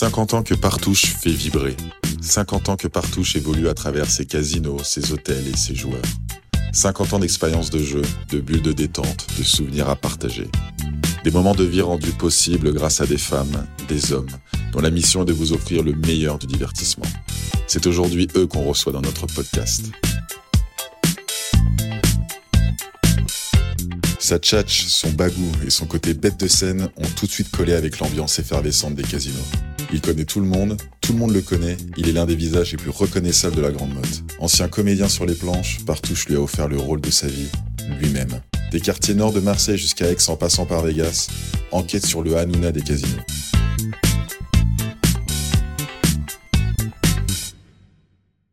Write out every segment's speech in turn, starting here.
50 ans que Partouche fait vibrer. 50 ans que Partouche évolue à travers ses casinos, ses hôtels et ses joueurs. 50 ans d'expérience de jeu, de bulles de détente, de souvenirs à partager. Des moments de vie rendus possibles grâce à des femmes, des hommes, dont la mission est de vous offrir le meilleur du divertissement. C'est aujourd'hui eux qu'on reçoit dans notre podcast. Sa tchatch, son bagou et son côté bête de scène ont tout de suite collé avec l'ambiance effervescente des casinos. Il connaît tout le monde, tout le monde le connaît, il est l'un des visages les plus reconnaissables de la grande mode. Ancien comédien sur les planches, Partouche lui a offert le rôle de sa vie, lui-même. Des quartiers nord de Marseille jusqu'à Aix en passant par Vegas, enquête sur le Hanouna des casinos.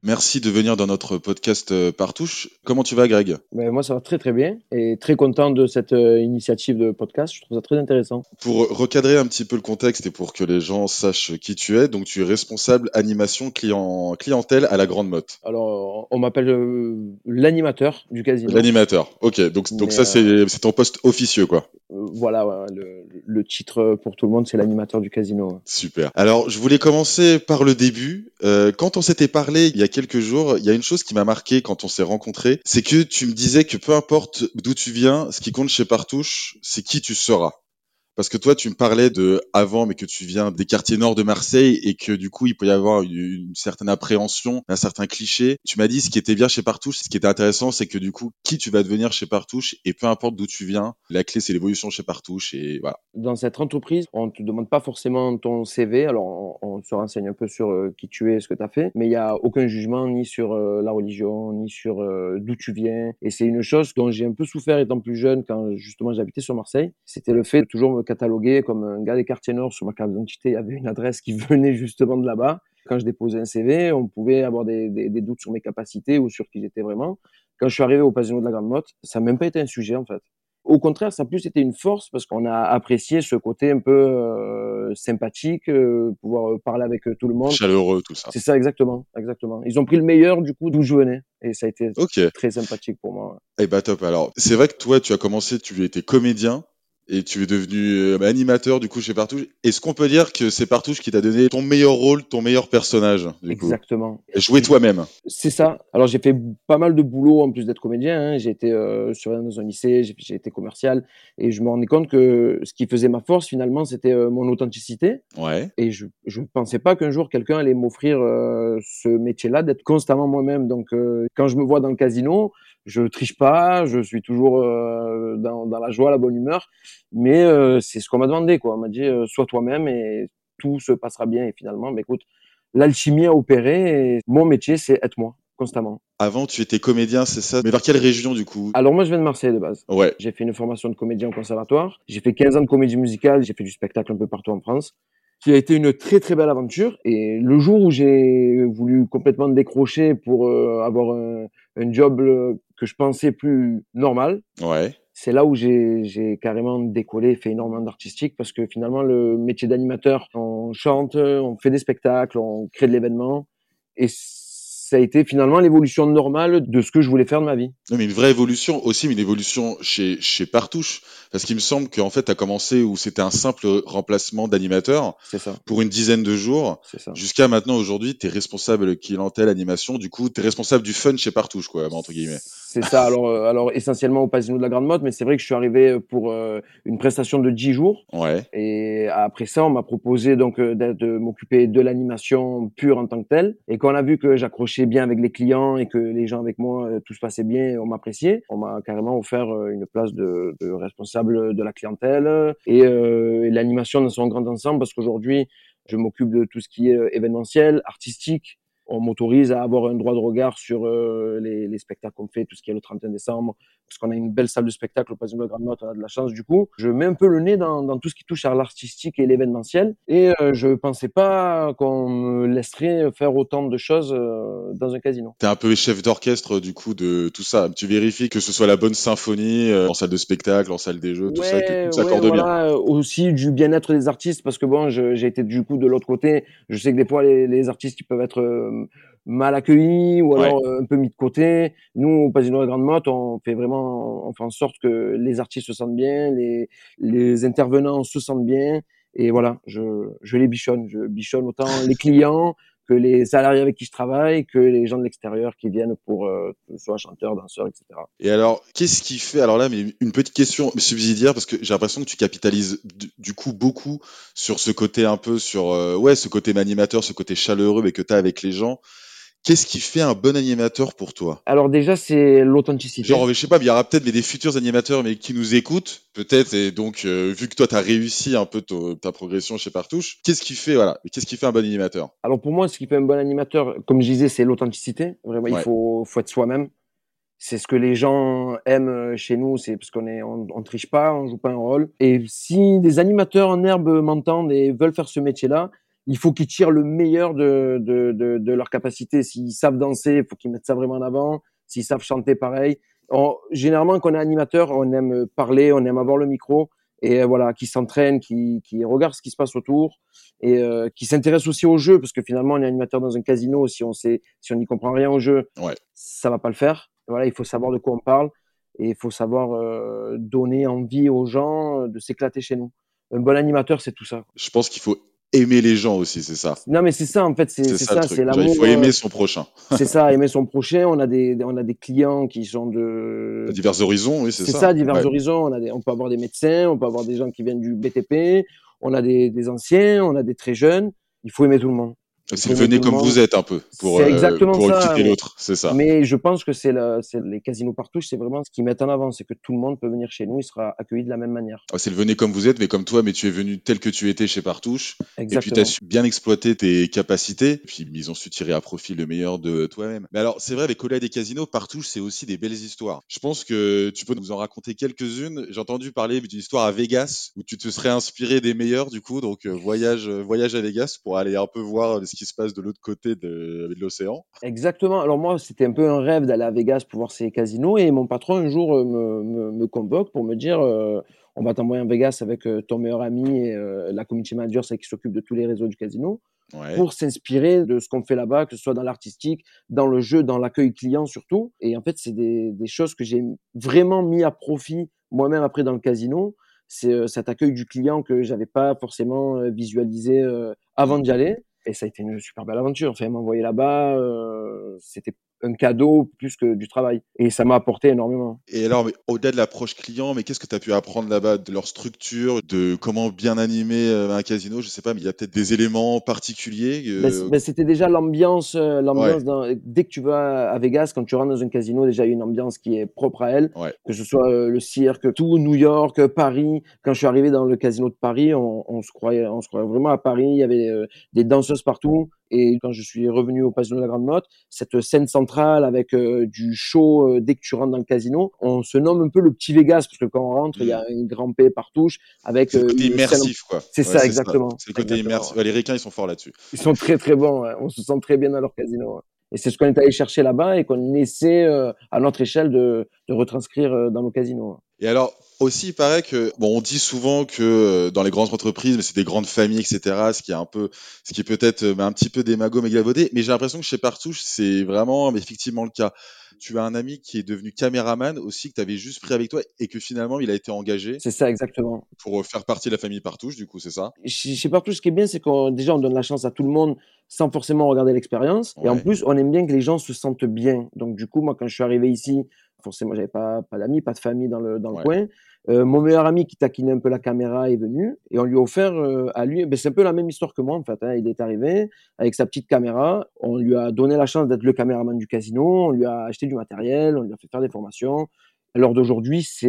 Merci de venir dans notre podcast euh, Partouche. Comment tu vas, Greg? Ben, Moi, ça va très très bien et très content de cette euh, initiative de podcast. Je trouve ça très intéressant. Pour recadrer un petit peu le contexte et pour que les gens sachent qui tu es, donc tu es responsable animation client, clientèle à la Grande Motte. Alors, on m'appelle euh, l'animateur du casino. L'animateur, ok. Donc, donc ça, c'est ton poste officieux, quoi. voilà, le, le, titre pour tout le monde, c'est l'animateur du casino. Super. Alors, je voulais commencer par le début. quand on s'était parlé il y a quelques jours, il y a une chose qui m'a marqué quand on s'est rencontrés, c'est que tu me disais que peu importe d'où tu viens, ce qui compte chez Partouche, c'est qui tu seras. Parce que toi, tu me parlais de avant, mais que tu viens des quartiers nord de Marseille et que du coup, il peut y avoir une, certaine appréhension, un certain cliché. Tu m'as dit ce qui était bien chez Partouche, ce qui était intéressant, c'est que du coup, qui tu vas devenir chez Partouche et peu importe d'où tu viens, la clé c'est l'évolution chez Partouche et voilà. Dans cette entreprise, on te demande pas forcément ton CV. Alors, on, se renseigne un peu sur euh, qui tu es, ce que tu as fait, mais il y a aucun jugement ni sur euh, la religion, ni sur euh, d'où tu viens. Et c'est une chose dont j'ai un peu souffert étant plus jeune quand justement j'habitais sur Marseille. C'était le fait de toujours me catalogué comme un gars des quartiers nord. Sur ma carte d'identité, il y avait une adresse qui venait justement de là-bas. Quand je déposais un CV, on pouvait avoir des, doutes sur mes capacités ou sur qui j'étais vraiment. Quand je suis arrivé au Pavillon de la Grande Motte, ça n'a même pas été un sujet en fait. Au contraire, ça a plus été une force parce qu'on a apprécié ce côté un peu euh, sympathique, euh, pouvoir parler avec tout le monde. Chaleureux, tout ça. C'est ça, exactement, exactement. Ils ont pris le meilleur du coup d'où je venais et ça a été très sympathique pour moi. Eh bah top. Alors, c'est vrai que toi, tu as commencé, tu étais comédien et tu es devenu euh, animateur du coup chez Partouche. Est-ce qu'on peut dire que c'est Partouche qui t'a donné ton meilleur rôle, ton meilleur personnage Exactement. Jouer toi-même. C'est ça. Alors j'ai fait pas mal de boulot en plus d'être comédien. Hein. J'ai été euh, surveillant dans un lycée, j'ai été commercial et je me rendais compte que ce qui faisait ma force finalement c'était euh, mon authenticité. Ouais. Et je je pensais pas qu'un jour quelqu'un allait m'offrir euh, ce métier-là d'être constamment moi-même. Donc quand je me vois dans le casino, je triche pas, je suis toujours dans, dans la joie, la bonne humeur. Mais euh, c'est ce qu'on m'a demandé, quoi. On m'a dit, euh, sois toi-même et tout se passera bien. Et finalement, bah, écoute, l'alchimie a opéré et mon métier, c'est être moi, constamment. Avant, tu étais comédien, c'est ça? Mais vers quelle région, du coup? Alors, moi, je viens de Marseille, de base. Ouais. J'ai fait une formation de comédien au conservatoire. J'ai fait 15 ans de comédie musicale. J'ai fait du spectacle un peu partout en France qui a été une très très belle aventure. Et le jour où j'ai voulu complètement décrocher pour euh, avoir un, un, job que je pensais plus normal, ouais c'est là où j'ai carrément décollé, fait énormément d'artistique parce que finalement le métier d'animateur, on chante, on fait des spectacles, on crée de l'événement et ça a été finalement l'évolution normale de ce que je voulais faire de ma vie. Non, mais une vraie évolution aussi, mais une évolution chez, chez Partouche. Parce qu'il me semble qu'en fait, tu as commencé où c'était un simple remplacement d'animateur. Pour une dizaine de jours. Jusqu'à maintenant, aujourd'hui, tu es responsable clientèle, animation. Du coup, tu es responsable du fun chez Partouche, quoi, entre guillemets. C'est ça. Alors, euh, alors essentiellement au Pasino de la Grande Motte, mais c'est vrai que je suis arrivé pour euh, une prestation de 10 jours. Ouais. Et après ça, on m'a proposé donc euh, de m'occuper de l'animation pure en tant que telle. Et quand on a vu que j'accrochais bien avec les clients et que les gens avec moi, tout se passait bien, on m'appréciait, on m'a carrément offert une place de, de, responsable de la clientèle et, et l'animation dans son grand ensemble, parce qu'aujourd'hui, je m'occupe de tout ce qui est événementiel, artistique, on m'autorise à avoir un droit de regard sur euh, les, les, spectacles qu'on fait, tout ce qui est le 31 décembre, parce qu'on a une belle salle de spectacle au Pavillon de la Grande Motte, on a de la chance du coup. Je mets un peu le nez dans, dans tout ce qui touche à l'artistique et l'événementiel, et euh, je pensais pas qu'on me laisserait faire autant de choses euh, dans un casino. T'es un peu chef d'orchestre du coup de tout ça. Tu vérifies que ce soit la bonne symphonie euh, en salle de spectacle, en salle des jeux, tout ça, que tout s'accorde ouais, voilà, Aussi du bien-être des artistes, parce que bon, j'ai été du coup de l'autre côté. Je sais que des fois les, les artistes ils peuvent être mal accueillis ou alors euh, un peu mis de côté. Nous, au Pasino de Grande Motte, on fait vraiment, on fait en sorte que les artistes se sentent bien, les, les intervenants se sentent bien Et voilà, je, je les bichonne. Je bichonne autant les clients que les salariés avec qui je travaille, que les gens de l'extérieur qui viennent pour euh, soit chanteurs, danseurs, etc. Et alors, qu'est-ce qui fait Alors là, mais une petite question subsidiaire parce que j'ai l'impression que tu capitalises du, coup beaucoup sur ce côté un peu sur euh, ouais, ce côté animateur, ce côté chaleureux et que tu as avec les gens. Qu'est-ce qui fait un bon animateur pour toi? Alors déjà, c'est l'authenticité. Genre, je sais pas, il y aura peut-être des futurs animateurs mais qui nous écoutent, peut-être, et donc euh, vu que toi, tu as réussi un peu ta progression chez Partouche, qu'est-ce qui fait, voilà, qu'est-ce qui fait un bon animateur? Alors pour moi, ce qui fait un bon animateur, comme je disais, c'est l'authenticité. Vraiment, il faut, faut être soi-même. C'est ce que les gens aiment chez nous, c'est parce qu'on est, on, on, triche pas, on joue pas un rôle. Et si des animateurs en herbe m'entendent et veulent faire ce métier-là, il faut qu'ils tirent le meilleur de, de, de, de leur capacité. S'ils savent danser, il faut qu'ils mettent ça vraiment en avant. S'ils savent chanter, pareil. généralement, quand on est animateur, on aime parler, on aime avoir le micro et euh, voilà, qui s'entraîne, qui, qui regarde ce qui se passe autour et euh, qui s'intéresse aussi au jeu parce que finalement, on est animateur dans un casino. Si on sait, si on n'y comprend rien au jeu, ouais. ça va pas le faire. Voilà, il faut savoir de quoi on parle et il faut savoir euh, donner envie aux gens de s'éclater chez nous. Un bon animateur, c'est tout ça. Je pense qu'il faut aimer les gens aussi, c'est ça. Non, mais c'est ça, en fait, c'est ça, c'est l'amour. Il faut aimer son prochain. c'est ça, aimer son prochain. On a des, on a des clients qui sont de divers horizons, oui, c'est ça. C'est ça, divers horizons. On a des, on peut avoir des médecins, on peut avoir des gens qui viennent du BTP, on a des, des anciens, on a des très jeunes. Il faut aimer tout le monde. C'est venez comme vous êtes un peu pour, euh, pour quitter l'autre, c'est ça. Mais je pense que c'est les casinos partout, c'est vraiment ce qu'ils mettent en avant, c'est que tout le monde peut venir chez nous, il sera accueilli de la même manière. c'est le venez comme vous êtes, mais comme toi, mais tu es venu tel que tu étais chez Partouche, Exactement. et puis tu as su bien exploiter tes capacités, et puis ils ont su tirer à profit le meilleur de toi-même. Mais alors, c'est vrai, avec collègues des casinos, Partouche, c'est aussi des belles histoires. Je pense que tu peux nous en raconter quelques-unes. J'ai entendu parler d'une histoire à Vegas, où tu te serais inspiré des meilleurs, du coup, donc euh, voyage, voyage à Vegas pour aller un peu voir ce qui se passe de l'autre côté de, l'océan. Exactement. Alors moi, c'était un peu un rêve d'aller à Vegas pour voir ces casinos et mon patron un jour euh, me, me, convoque pour me dire euh, on va t'envoyer en Vegas avec euh, ton meilleur ami et la community manager, c'est qui s'occupe de tous les réseaux du casino. pour s'inspirer de ce qu'on fait là-bas, que ce soit dans l'artistique, dans le jeu, dans l'accueil client surtout. Et en fait, c'est des, des, choses que j'ai vraiment mis à profit moi-même après dans le casino. C'est cet accueil du client que j'avais pas forcément visualisé avant d'y aller. Et ça a été une super belle aventure. Enfin, m'envoyer là-bas, euh, c'était un cadeau plus que du travail. Et ça m'a apporté énormément. Et alors, au-delà de l'approche client, mais qu'est-ce que tu as pu apprendre là-bas de leur structure, de comment bien animer euh, un casino Je sais pas, mais il y a peut-être des éléments particuliers. Ben, ben, c'était déjà l'ambiance. Euh, dès que tu vas à Vegas, quand tu rentres dans un casino, déjà il y a une ambiance qui est propre à elle. Que ce soit euh, le cirque, tout New York, Paris. Quand je suis arrivé dans le casino de Paris, on, on se croyait, on se croyait vraiment à Paris. Il y avait des danseuses partout. Et quand je suis revenu au Pavillon de la Grande Motte, cette scène centrale avec euh, du show euh, dès que tu rentres dans le casino, on se nomme un peu le petit Vegas parce que quand on rentre, il y a mmh. une grand P par touche avec. C'est le euh, côté immersif, quoi. C'est ça, exactement. C'est le côté immersif. les Ricains, ils sont forts là-dessus. Ils sont très très bons. On se sent très bien dans leur casino. Et c'est ce qu'on est allé chercher là-bas et qu'on essaie à notre échelle de, de retranscrire dans nos casinos. Et alors, aussi, il paraît que bon, on dit souvent que euh, dans les grandes entreprises, mais c'est des grandes familles, etc. Ce qui est un peu, ce qui est peut-être euh, un petit peu démago, mais Mais j'ai l'impression que chez Partouche, c'est vraiment effectivement le cas. Tu as un ami qui est devenu caméraman aussi que tu avais juste pris avec toi et que finalement il a été engagé. C'est ça exactement. Pour faire partie de la famille Partouche, du coup, c'est ça? Chez Partouche, ce qui est bien, c'est qu'on déjà on donne la chance à tout le monde sans forcément regarder l'expérience. Et en plus, on aime bien que les gens se sentent bien. Donc du coup, moi, quand je suis arrivé ici, forcément, j'avais pas, pas d'amis, pas de famille dans le, dans le coin. Euh, mon meilleur ami qui taquinait un peu la caméra est venu et on lui a offert euh, à lui, ben c'est un peu la même histoire que moi en fait. Hein. Il est arrivé avec sa petite caméra, on lui a donné la chance d'être le caméraman du casino, on lui a acheté du matériel, on lui a fait faire des formations, l'heure d'aujourd'hui, c'est,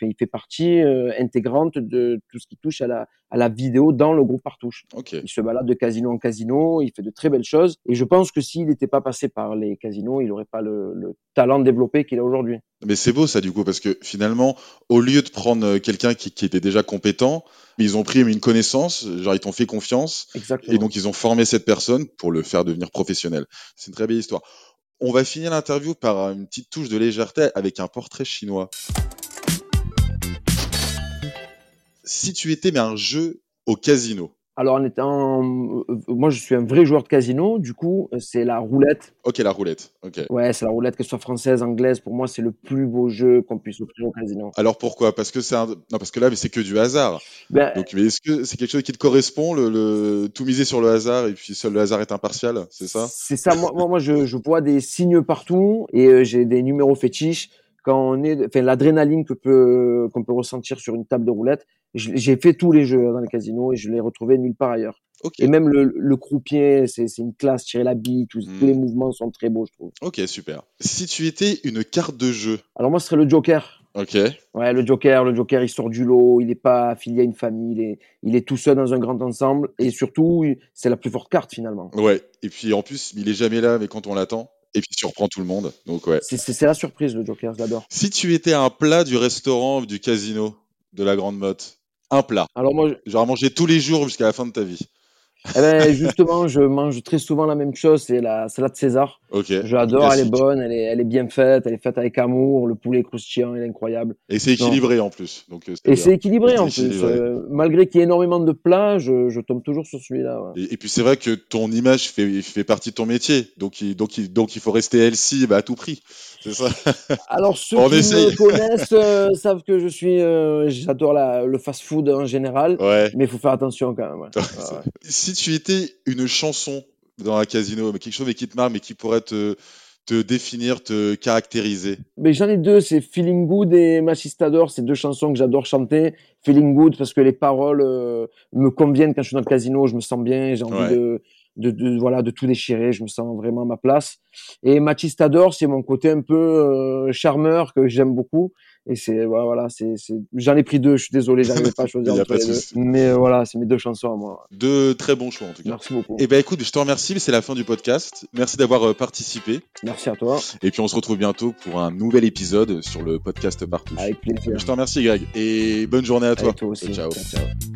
il fait partie euh, intégrante de tout ce qui touche à la, à la vidéo dans le groupe Partouche. Il se balade de casino en casino, il fait de très belles choses. Et je pense que s'il n'était pas passé par les casinos, il n'aurait pas le, le, talent développé qu'il a aujourd'hui. Mais c'est beau ça du coup, parce que finalement, au lieu de prendre euh, quelqu'un qui, qui était déjà compétent, ils ont pris une connaissance, genre ils t'ont fait confiance, Exactement. et donc ils ont formé cette personne pour le faire devenir professionnel. C'est une très belle histoire. On va finir l'interview par une petite touche de légèreté avec un portrait chinois. Si tu étais mais un jeu au casino, Alors en étant, moi je suis un vrai joueur de casino, du coup c'est la roulette. Ok, la roulette. Ok. Ouais, c'est la roulette, que ce soit française, anglaise. Pour moi, c'est le plus beau jeu qu'on puisse offrir au casino. Alors pourquoi? Parce que c'est un... non, parce que là, mais c'est que du hasard. Ben, Donc, mais est-ce que c'est quelque chose qui te correspond, le, le- tout miser sur le hasard et puis seul le hasard est impartial, c'est ça? C'est ça. Moi, moi, moi, je, je vois des signes partout et euh, j'ai des numéros fétiches. Quand on est, enfin, l'adrénaline que peut qu'on peut ressentir sur une table de roulette. J'ai fait tous les jeux dans les casinos et je l'ai retrouvé nulle part ailleurs. Et même le, le croupier, c'est c'est une classe. Tirer la bille, tous, Hmm. tous les mouvements sont très beaux, je trouve. Ok, super. Si tu étais une carte de jeu, Alors moi, ce serait le Joker. ok, Ouais, le Joker, le Joker, il sort du lot, il n'est pas affilié à une famille, il est, il est tout seul dans un grand ensemble, et surtout, c'est la plus forte carte finalement. ouais. Et puis en plus, il est jamais là, mais quand on l'attend, et puis surprend tout le monde. Donc ouais. C'est- la surprise, le Joker, je l'adore. Si tu étais un plat du restaurant ou du casino de la Grande Motte, un plat, Alors moi, à manger tous les jours jusqu'à la fin de ta vie. Eh ben, justement, je mange très souvent la même chose, c'est la salade César. Je l'adore, elle est bonne, elle est, elle est bien faite, elle est faite avec amour, le poulet croustillant, il est incroyable. Et c'est équilibré en plus. Donc, euh, Et c'est équilibré en plus. Euh, malgré qu'il y ait énormément de plats, je, je tombe toujours sur celui-là. ouais. Et, et puis c'est vrai que ton image fait, fait partie de ton métier, donc il, donc il, donc il faut rester healthy bah, à tout prix. C'est ça. Alors ceux On qui essaye. me connaissent euh, savent que je suis, euh, j'adore le fast-food en général, Ouais. mais il faut faire attention quand même. ouais. Si tu étais une chanson dans un casino, mais quelque chose mais qui te marque, mais qui pourrait te, te définir, te caractériser. Mais j'en ai deux, c'est Feeling Good et Machistador, c'est deux chansons que j'adore chanter. Feeling Good parce que les paroles euh, me conviennent quand je suis dans le casino, je me sens bien, j'ai envie Ouais. de, de, de- voilà de tout déchirer, je me sens vraiment à ma place. Et Machistador, c'est mon côté un peu euh, charmeur que j'aime beaucoup. Et c'est voilà, c'est c'est j'en ai pris deux, je suis désolé, j'arrivais pas à choisir entre les deux. Mais euh, voilà, c'est mes deux chansons à moi. Deux très bons choix en tout cas. Merci beaucoup. Eh ben écoute, je te remercie, c'est la fin du podcast. Merci d'avoir euh, participé. Merci à toi, Et puis on se retrouve bientôt pour un nouvel épisode sur le podcast Partout. avec plaisir. Je te remercie Greg et bonne journée à toi. Avec toi aussi. Ciao. ciao. ciao.